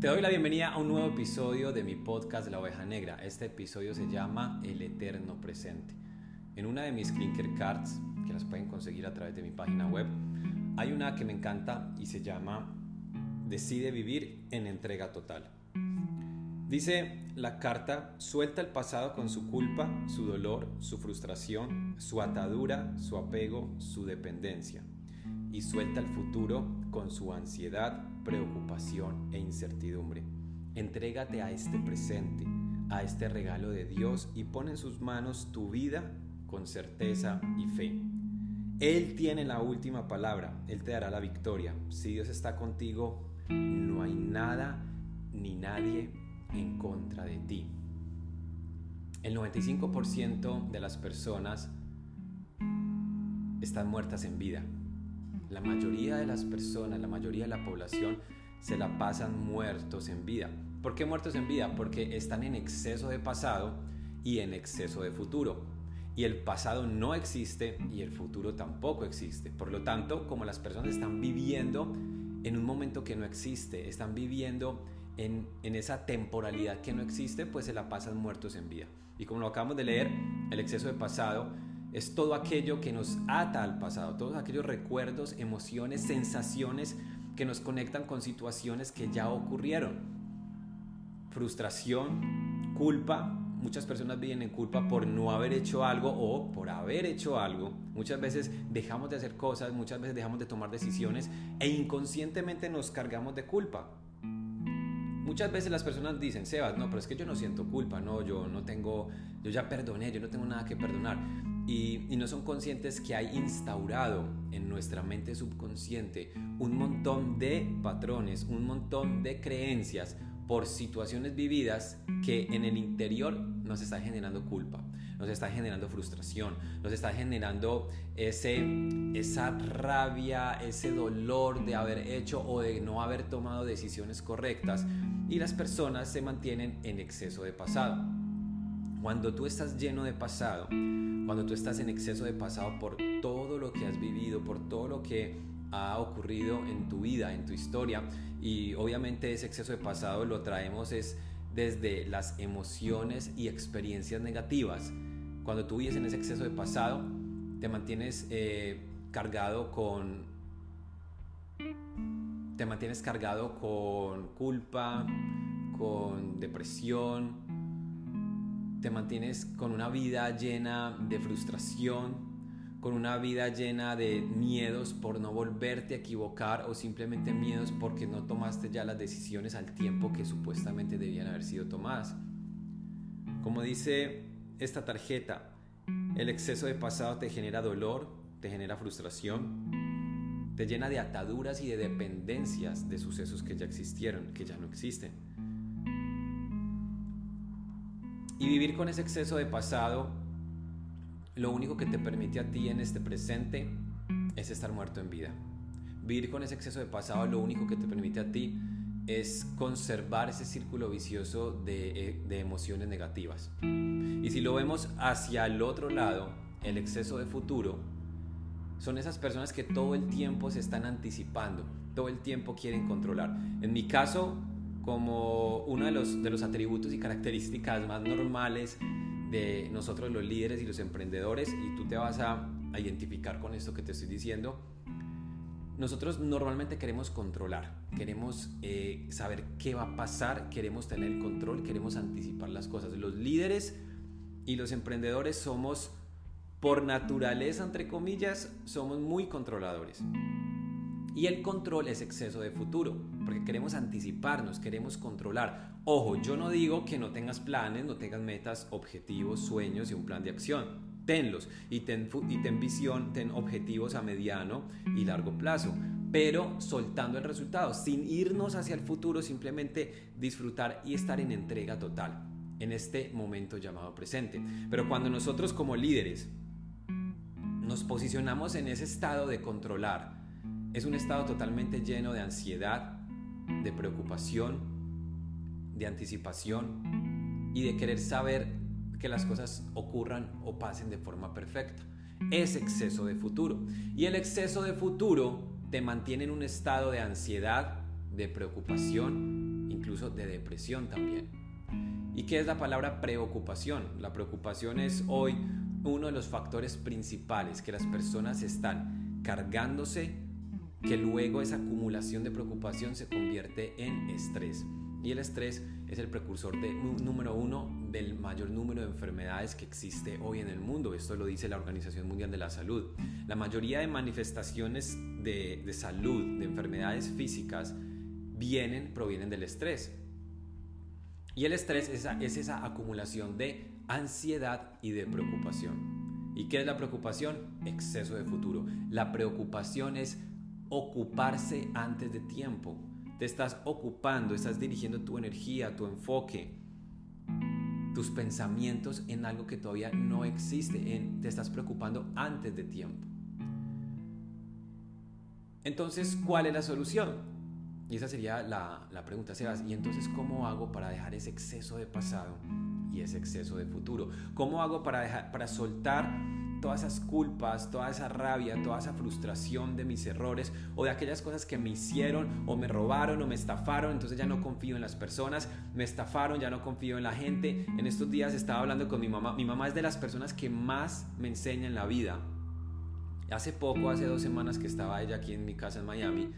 Te doy la bienvenida a un nuevo episodio de mi podcast La Oveja Negra. Este episodio se llama El Eterno Presente. En una de mis Clinker Cards, que las pueden conseguir a través de mi página web, hay una que me encanta y se llama Decide vivir en entrega total. Dice la carta, suelta el pasado con su culpa, su dolor, su frustración, su atadura, su apego, su dependencia. Y suelta el futuro con su ansiedad, preocupación e incertidumbre. Entrégate a este presente, a este regalo de Dios y pon en sus manos tu vida con certeza y fe. Él tiene la última palabra, Él te dará la victoria. Si Dios está contigo, no hay nada ni nadie en contra de ti. El 95% de las personas están muertas en vida. La mayoría de las personas, la mayoría de la población se la pasan muertos en vida. ¿Por qué muertos en vida? Porque están en exceso de pasado y en exceso de futuro. Y el pasado no existe y el futuro tampoco existe. Por lo tanto, como las personas están viviendo en un momento que no existe, están viviendo en, en, esa temporalidad que no existe, pues se la pasan muertos en vida. Y como lo acabamos de leer, el exceso de pasado es todo aquello que nos ata al pasado, todos aquellos recuerdos, emociones, sensaciones que nos conectan con situaciones que ya ocurrieron. Frustración, culpa, muchas personas viven en culpa por no haber hecho algo o por haber hecho algo. Muchas veces dejamos de hacer cosas, muchas veces dejamos de tomar decisiones e inconscientemente nos cargamos de culpa. Muchas veces las personas dicen, Sebas, no, pero es que yo no siento culpa, no, yo no tengo, yo ya perdoné, yo no tengo nada que perdonar y, no son conscientes que hay instaurado en nuestra mente subconsciente un montón de patrones, un montón de creencias por situaciones vividas que en el interior nos está generando culpa, nos está generando frustración, nos está generando ese, esa rabia, ese dolor de haber hecho o de no haber tomado decisiones correctas y las personas se mantienen en exceso de pasado. Cuando tú estás lleno de pasado, cuando tú estás en exceso de pasado por todo lo que has vivido, por todo lo que ha ocurrido en tu vida, en tu historia, y obviamente ese exceso de pasado lo traemos es desde las emociones y experiencias negativas. Cuando tú vives en ese exceso de pasado, te mantienes eh, cargado con te mantienes cargado con culpa, con depresión, te mantienes con una vida llena de frustración, con una vida llena de miedos por no volverte a equivocar o simplemente miedos porque no tomaste ya las decisiones al tiempo que supuestamente debían haber sido tomadas. Como dice esta tarjeta, el exceso de pasado te genera dolor, te genera frustración, te llena de ataduras y de dependencias de sucesos que ya existieron, que ya no existen. Y vivir con ese exceso de pasado, lo único que te permite a ti en este presente es estar muerto en vida. Vivir con ese exceso de pasado, lo único que te permite a ti es conservar ese círculo vicioso de, eh, de, emociones negativas. Y si lo vemos hacia el otro lado, el exceso de futuro, son esas personas que todo el tiempo se están anticipando, todo el tiempo quieren controlar. En mi caso, como uno de los, de los atributos y características más normales de nosotros los líderes y los emprendedores, y tú te vas a, identificar con esto que te estoy diciendo, nosotros normalmente queremos controlar, queremos eh, saber qué va a pasar, queremos tener el control, queremos anticipar las cosas. Los líderes y los emprendedores somos, por naturaleza, entre comillas, somos muy controladores. Y el control es exceso de futuro, porque queremos anticiparnos, queremos controlar. Ojo, yo no digo que no tengas planes, no tengas metas, objetivos, sueños y un plan de acción. Tenlos y ten, visión, ten objetivos a mediano y largo plazo, pero soltando el resultado, sin irnos hacia el futuro, simplemente disfrutar y estar en entrega total en este momento llamado presente. Pero cuando nosotros como líderes nos posicionamos en ese estado de controlar, es un estado totalmente lleno de ansiedad, de preocupación, de anticipación y de querer saber que las cosas ocurran o pasen de forma perfecta. Es exceso de futuro. Y el exceso de futuro te mantiene en un estado de ansiedad, de preocupación incluso de depresión también. ¿Y qué es la palabra preocupación? La preocupación es hoy uno de los factores principales que las personas están cargándose, que luego esa acumulación de preocupación se convierte en estrés. Y el estrés es el precursor de, número uno del mayor número de enfermedades que existe hoy en el mundo. Esto lo dice la Organización Mundial de la Salud. La mayoría de manifestaciones de, salud, de enfermedades físicas, vienen, provienen del estrés. Y el estrés es esa, es esa acumulación de ansiedad y de preocupación. ¿Y qué es la preocupación? Exceso de futuro. La preocupación es ocuparse antes de tiempo te estás ocupando, estás dirigiendo tu energía, tu enfoque, tus pensamientos en algo que todavía no existe, te estás preocupando antes de tiempo. Entonces, ¿cuál es la solución? Y esa sería la, la pregunta, Sebas. ¿Y entonces cómo hago para dejar ese exceso de pasado y ese exceso de futuro? ¿Cómo hago para, dejar, para soltar todas esas culpas, toda esa rabia, toda esa frustración de mis errores o de aquellas cosas que me hicieron o me robaron o me estafaron, entonces ya no confío en las personas, me estafaron, ya no confío en la gente. En estos días estaba hablando con mi mamá, mi mamá es de las personas que más me enseña en la vida. Hace poco, hace dos semanas que estaba ella aquí en mi casa en Miami,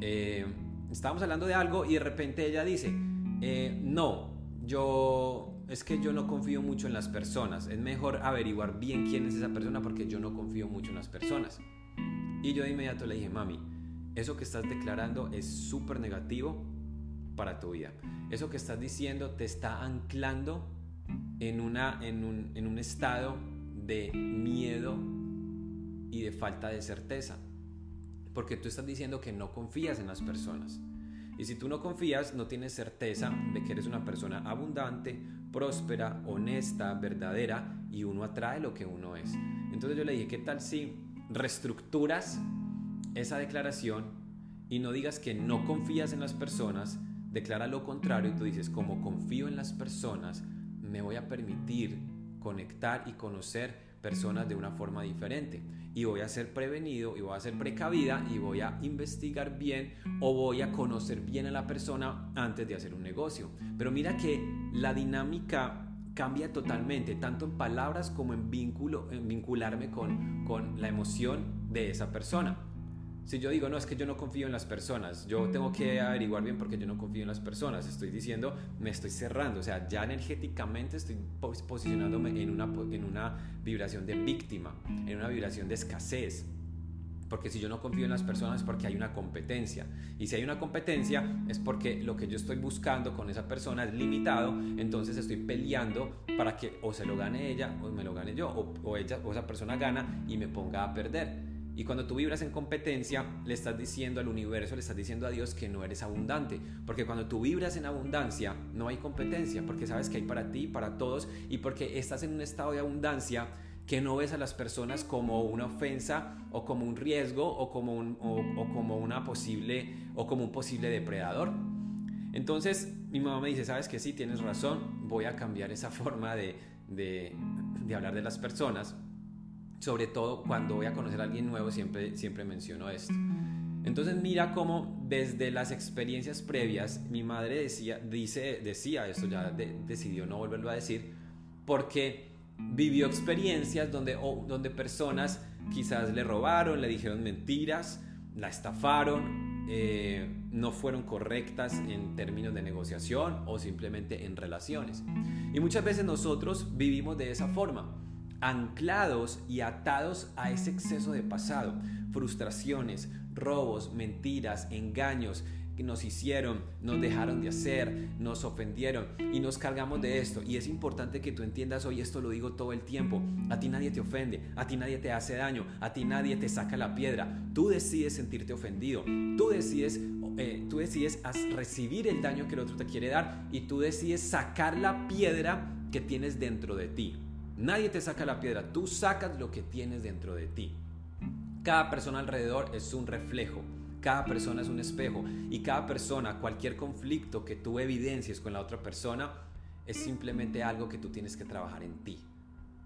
eh, estábamos hablando de algo y de repente ella dice, eh, no, yo es que yo no confío mucho en las personas. Es mejor averiguar bien quién es esa persona porque yo no confío mucho en las personas. Y yo de inmediato le dije, mami, eso que estás declarando es súper negativo para tu vida. Eso que estás diciendo te está anclando en, una, en, un, en un estado de miedo y de falta de certeza. Porque tú estás diciendo que no confías en las personas. Y si tú no confías, no tienes certeza de que eres una persona abundante, próspera, honesta, verdadera y uno atrae lo que uno es. Entonces yo le dije, ¿qué tal si reestructuras esa declaración y no digas que no confías en las personas, declara lo contrario y tú dices, como confío en las personas, me voy a permitir conectar y conocer personas de una forma diferente. Y voy a ser prevenido y voy a ser precavida y voy a investigar bien o voy a conocer bien a la persona antes de hacer un negocio. Pero mira que la dinámica cambia totalmente, tanto en palabras como en, vínculo, en vincularme con, con la emoción de esa persona. Si yo digo, no, es que yo no confío en las personas, yo tengo que averiguar bien porque yo no confío en las personas, estoy diciendo, me estoy cerrando, o sea, ya energéticamente estoy posicionándome en una, en una vibración de víctima, en una vibración de escasez. Porque si yo no confío en las personas es porque hay una competencia. Y si hay una competencia es porque lo que yo estoy buscando con esa persona es limitado. Entonces estoy peleando para que o se lo gane ella o me lo gane yo. O, o ella, o esa persona gana y me ponga a perder. Y cuando tú vibras en competencia, le estás diciendo al universo, le estás diciendo a Dios que no eres abundante. Porque cuando tú vibras en abundancia, no hay competencia, porque sabes que hay para ti, para todos, y porque estás en un estado de abundancia que no ves a las personas como una ofensa o como un riesgo o como, un, como una posible o como un posible depredador. Entonces mi mamá me dice, sabes que sí, tienes razón, voy a cambiar esa forma de, de, de hablar de las personas sobre todo cuando voy a conocer a alguien nuevo, siempre, siempre menciono esto. Entonces mira cómo desde las experiencias previas mi madre decía, dice, decía esto, ya decidió no volverlo a decir, porque vivió experiencias donde, donde personas quizás le robaron, le dijeron mentiras, la estafaron, eh, no fueron correctas en términos de negociación o simplemente en relaciones. Y muchas veces nosotros vivimos de esa forma anclados y atados a ese exceso de pasado, frustraciones, robos, mentiras, engaños que nos hicieron, nos dejaron de hacer, nos ofendieron y nos cargamos de esto. Y es importante que tú entiendas hoy, esto lo digo todo el tiempo, a ti nadie te ofende, a ti nadie te hace daño, a ti nadie te saca la piedra, tú decides sentirte ofendido, tú decides, eh, tú decides recibir el daño que el otro te quiere dar y tú decides sacar la piedra que tienes dentro de ti. Nadie te saca la piedra, tú sacas lo que tienes dentro de ti. Cada persona alrededor es un reflejo, cada persona es un espejo y cada persona, cualquier conflicto que tú evidencies con la otra persona, es simplemente algo que tú tienes que trabajar en ti,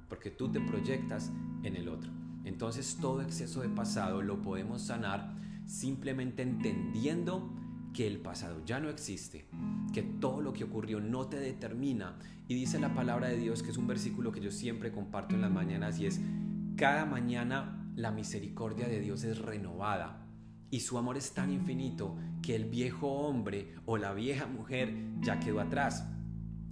porque tú te proyectas en el otro. Entonces todo exceso de pasado lo podemos sanar simplemente entendiendo que el pasado ya no existe, que todo lo que ocurrió no te determina. Y dice la palabra de Dios, que es un versículo que yo siempre comparto en las mañanas, y es, cada mañana la misericordia de Dios es renovada. Y su amor es tan infinito que el viejo hombre o la vieja mujer ya quedó atrás.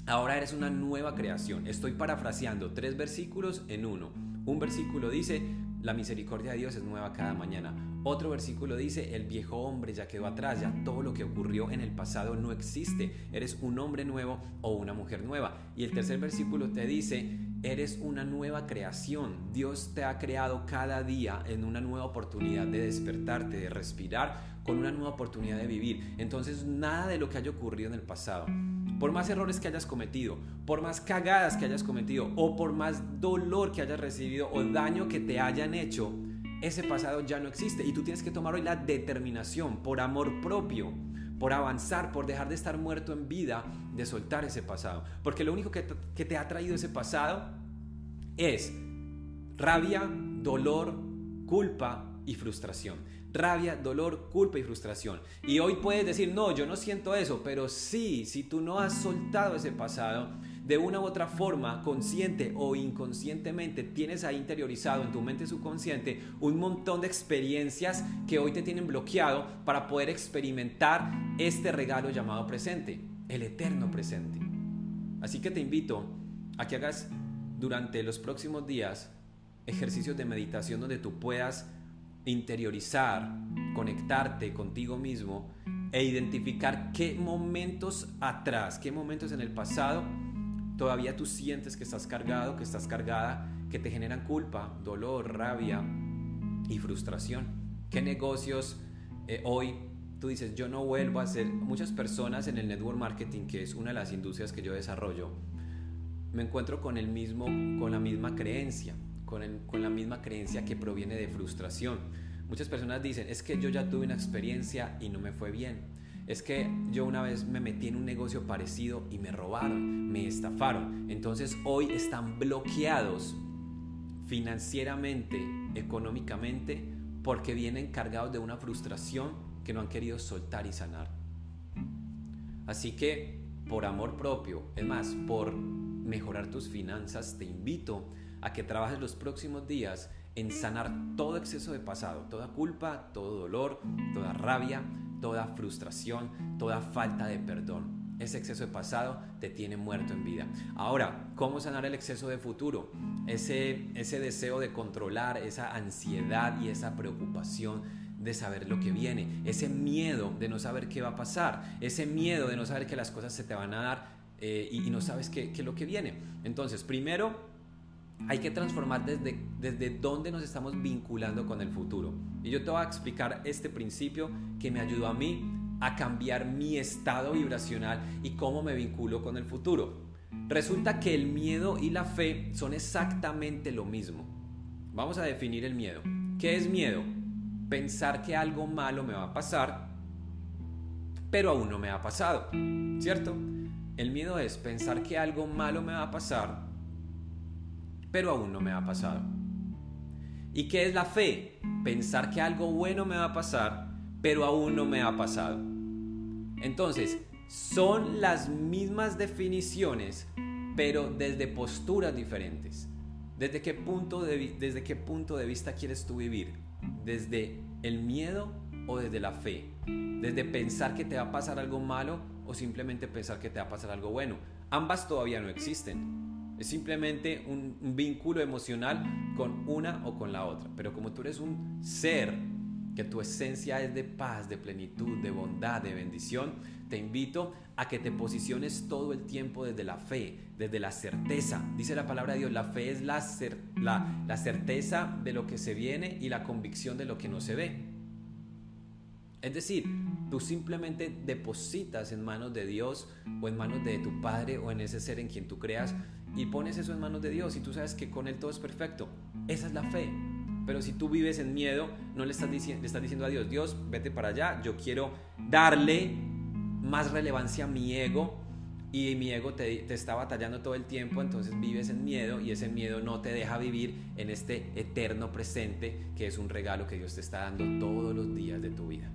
Ahora eres una nueva creación. Estoy parafraseando tres versículos en uno. Un versículo dice, la misericordia de Dios es nueva cada mañana. Otro versículo dice, el viejo hombre ya quedó atrás, ya todo lo que ocurrió en el pasado no existe. Eres un hombre nuevo o una mujer nueva. Y el tercer versículo te dice, eres una nueva creación. Dios te ha creado cada día en una nueva oportunidad de despertarte, de respirar, con una nueva oportunidad de vivir. Entonces nada de lo que haya ocurrido en el pasado por más errores que hayas cometido, por más cagadas que hayas cometido o por más dolor que hayas recibido o daño que te hayan hecho, ese pasado ya no existe y tú tienes que tomar hoy la determinación por amor propio, por avanzar, por dejar de estar muerto en vida, de soltar ese pasado. Porque lo único que te, ha traído ese pasado es rabia, dolor, culpa y frustración rabia, dolor, culpa y frustración. Y hoy puedes decir, no, yo no siento eso, pero sí, si tú no has soltado ese pasado, de una u otra forma, consciente o inconscientemente, tienes ahí interiorizado en tu mente subconsciente un montón de experiencias que hoy te tienen bloqueado para poder experimentar este regalo llamado presente, el eterno presente. Así que te invito a que hagas durante los próximos días ejercicios de meditación donde tú puedas interiorizar, conectarte contigo mismo e identificar qué momentos atrás, qué momentos en el pasado todavía tú sientes que estás cargado, que estás cargada, que te generan culpa, dolor, rabia y frustración. ¿Qué negocios eh, hoy tú dices, yo no vuelvo a hacer? Muchas personas en el network marketing, que es una de las industrias que yo desarrollo, me encuentro con el mismo, con la misma creencia con, la misma creencia que proviene de frustración. Muchas personas dicen, es que yo ya tuve una experiencia y no me fue bien. Es que yo una vez me metí en un negocio parecido y me robaron, me estafaron. Entonces hoy están bloqueados financieramente, económicamente, porque vienen cargados de una frustración que no han querido soltar y sanar. Así que, por amor propio, es más, por mejorar tus finanzas, te invito a que trabajes los próximos días en sanar todo exceso de pasado, toda culpa, todo dolor, toda rabia, toda frustración, toda falta de perdón. Ese exceso de pasado te tiene muerto en vida. Ahora, ¿cómo sanar el exceso de futuro? Ese, ese deseo de controlar, esa ansiedad y esa preocupación de saber lo que viene, ese miedo de no saber qué va a pasar, ese miedo de no saber que las cosas se te van a dar eh, y, no sabes qué, qué es lo que viene. Entonces, primero, hay que transformar desde, desde dónde nos estamos vinculando con el futuro. Y yo te voy a explicar este principio que me ayudó a mí a cambiar mi estado vibracional y cómo me vinculo con el futuro. Resulta que el miedo y la fe son exactamente lo mismo. Vamos a definir el miedo. ¿Qué es miedo? Pensar que algo malo me va a pasar, pero aún no me ha pasado. ¿Cierto? El miedo es pensar que algo malo me va a pasar, pero aún no me ha pasado. ¿Y qué es la fe? Pensar que algo bueno me va a pasar, pero aún no me ha pasado. Entonces, son las mismas definiciones, pero desde posturas diferentes. ¿Desde qué punto de, desde qué punto de vista quieres tú vivir? ¿Desde el miedo o desde la fe? ¿Desde pensar que te va a pasar algo malo o simplemente pensar que te va a pasar algo bueno? Ambas todavía no existen. Simplemente un, vínculo emocional con una o con la otra. Pero como tú eres un ser que tu esencia es de paz, de plenitud, de bondad, de bendición, te invito a que te posiciones todo el tiempo desde la fe, desde la certeza. Dice la palabra de Dios, la fe es la, la, la certeza de lo que se viene y la convicción de lo que no se ve. Es decir, tú simplemente depositas en manos de Dios o en manos de tu Padre o en ese ser en quien tú creas y pones eso en manos de Dios y tú sabes que con Él todo es perfecto. Esa es la fe. Pero si tú vives en miedo, no le estás, diciendo, le estás diciendo a Dios, Dios, vete para allá, yo quiero darle más relevancia a mi ego y mi ego te, te, está batallando todo el tiempo, entonces vives en miedo y ese miedo no te deja vivir en este eterno presente que es un regalo que Dios te está dando todos los días de tu vida.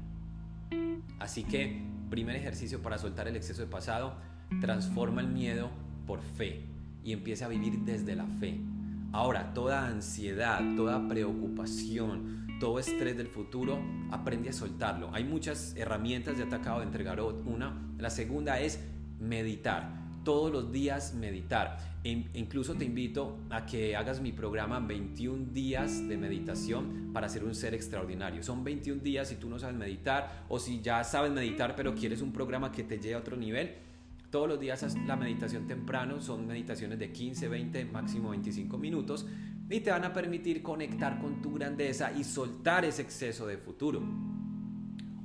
Así que Primer ejercicio para soltar el exceso de pasado, transforma el miedo por fe y empieza a vivir desde la fe. Ahora, toda ansiedad, toda preocupación, todo estrés del futuro, aprende a soltarlo. Hay muchas herramientas, ya te acabo de entregar una. La segunda es meditar. Todos los días meditar. E incluso te invito a que hagas mi programa 21 días de meditación para ser un ser extraordinario. Son 21 días si tú no sabes meditar o si ya sabes meditar pero quieres un programa que te lleve a otro nivel. Todos los días la meditación temprano son meditaciones de 15, 20, máximo 25 minutos y te van a permitir conectar con tu grandeza y soltar ese exceso de futuro.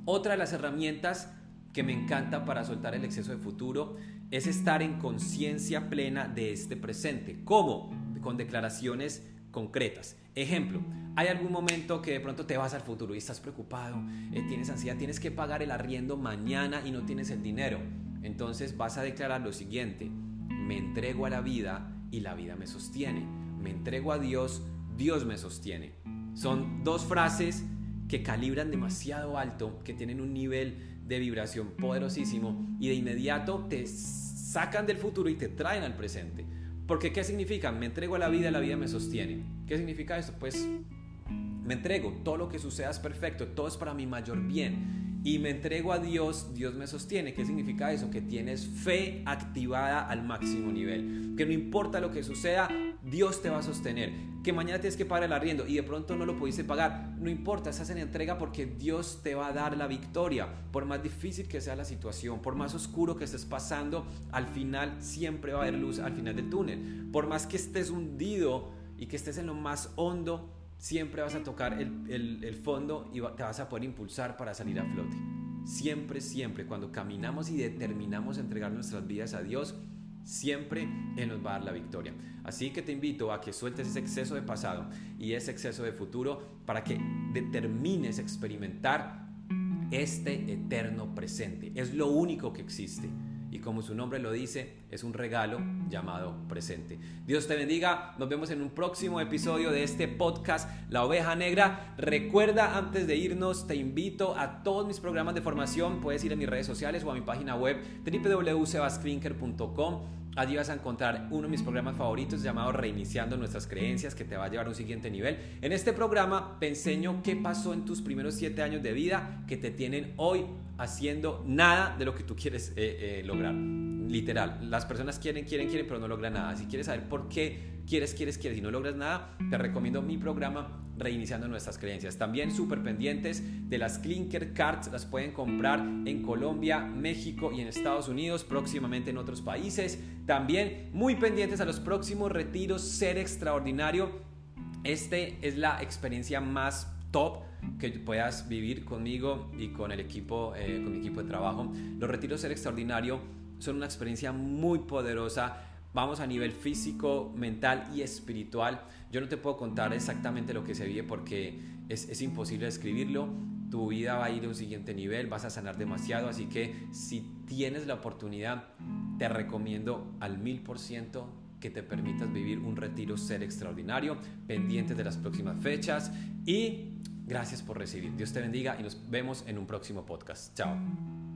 Otra de las herramientas que me encanta para soltar el exceso de futuro es estar en conciencia plena de este presente. ¿Cómo? Con declaraciones concretas. Ejemplo, hay algún momento que de pronto te vas al futuro y estás preocupado, eh, tienes ansiedad, tienes que pagar el arriendo mañana y no tienes el dinero. Entonces vas a declarar lo siguiente, me entrego a la vida y la vida me sostiene me entrego a Dios, Dios me sostiene. Son dos frases que calibran demasiado alto, que tienen un nivel de vibración poderosísimo y de inmediato te sacan del futuro y te traen al presente. Porque ¿qué significa? Me entrego a la vida, la vida me sostiene. ¿Qué significa esto? Pues me entrego, todo lo que suceda es perfecto, todo es para mi mayor bien. Y me entrego a Dios, Dios me sostiene. ¿Qué significa eso? Que tienes fe activada al máximo nivel. Que no importa lo que suceda, Dios te va a sostener. Que mañana tienes que pagar el arriendo y de pronto no lo pudiste pagar. No importa, estás en entrega porque Dios te va a dar la victoria. Por más difícil que sea la situación, por más oscuro que estés pasando, al final siempre va a haber luz al final del túnel. Por más que estés hundido y que estés en lo más hondo, siempre vas a tocar el, fondo y te vas a poder impulsar para salir a flote. Siempre, siempre, cuando caminamos y determinamos entregar nuestras vidas a Dios, siempre Él nos va a dar la victoria. Así que te invito a que sueltes ese exceso de pasado y ese exceso de futuro para que determines experimentar este eterno presente. Es lo único que existe. Y como su nombre lo dice, es un regalo llamado presente. Dios te bendiga. Nos vemos en un próximo episodio de este podcast, La Oveja Negra. Recuerda, antes de irnos, te invito a todos mis programas de formación. Puedes ir a mis redes sociales o a mi página web www.sebasclinker.com Allí vas a encontrar uno de mis programas favoritos llamado Reiniciando nuestras creencias que te va a llevar a un siguiente nivel. En este programa te enseño qué pasó en tus primeros siete años de vida que te tienen hoy haciendo nada de lo que tú quieres eh, eh, lograr. Literal, las personas quieren, quieren, quieren, pero no logran nada. Si quieres saber por qué quieres, quieres, quieres y no logras nada, te recomiendo mi programa Reiniciando nuestras creencias. También súper pendientes de las Clinker Cards, las pueden comprar en Colombia, México y en Estados Unidos, próximamente en otros países. También muy pendientes a los próximos retiros Ser Extraordinario. Este es la experiencia más top que puedas vivir conmigo y con el equipo, eh, con mi equipo de trabajo. Los retiros Ser Extraordinario son una experiencia muy poderosa. Vamos a nivel físico, mental y espiritual. Yo no te puedo contar exactamente lo que se vive porque es, es imposible describirlo. Tu vida va a ir a un siguiente nivel, vas a sanar demasiado. Así que si tienes la oportunidad, te recomiendo al mil por ciento que te permitas vivir un retiro ser extraordinario, pendientes de las próximas fechas y gracias por recibir. Dios te bendiga y nos vemos en un próximo podcast. Chao.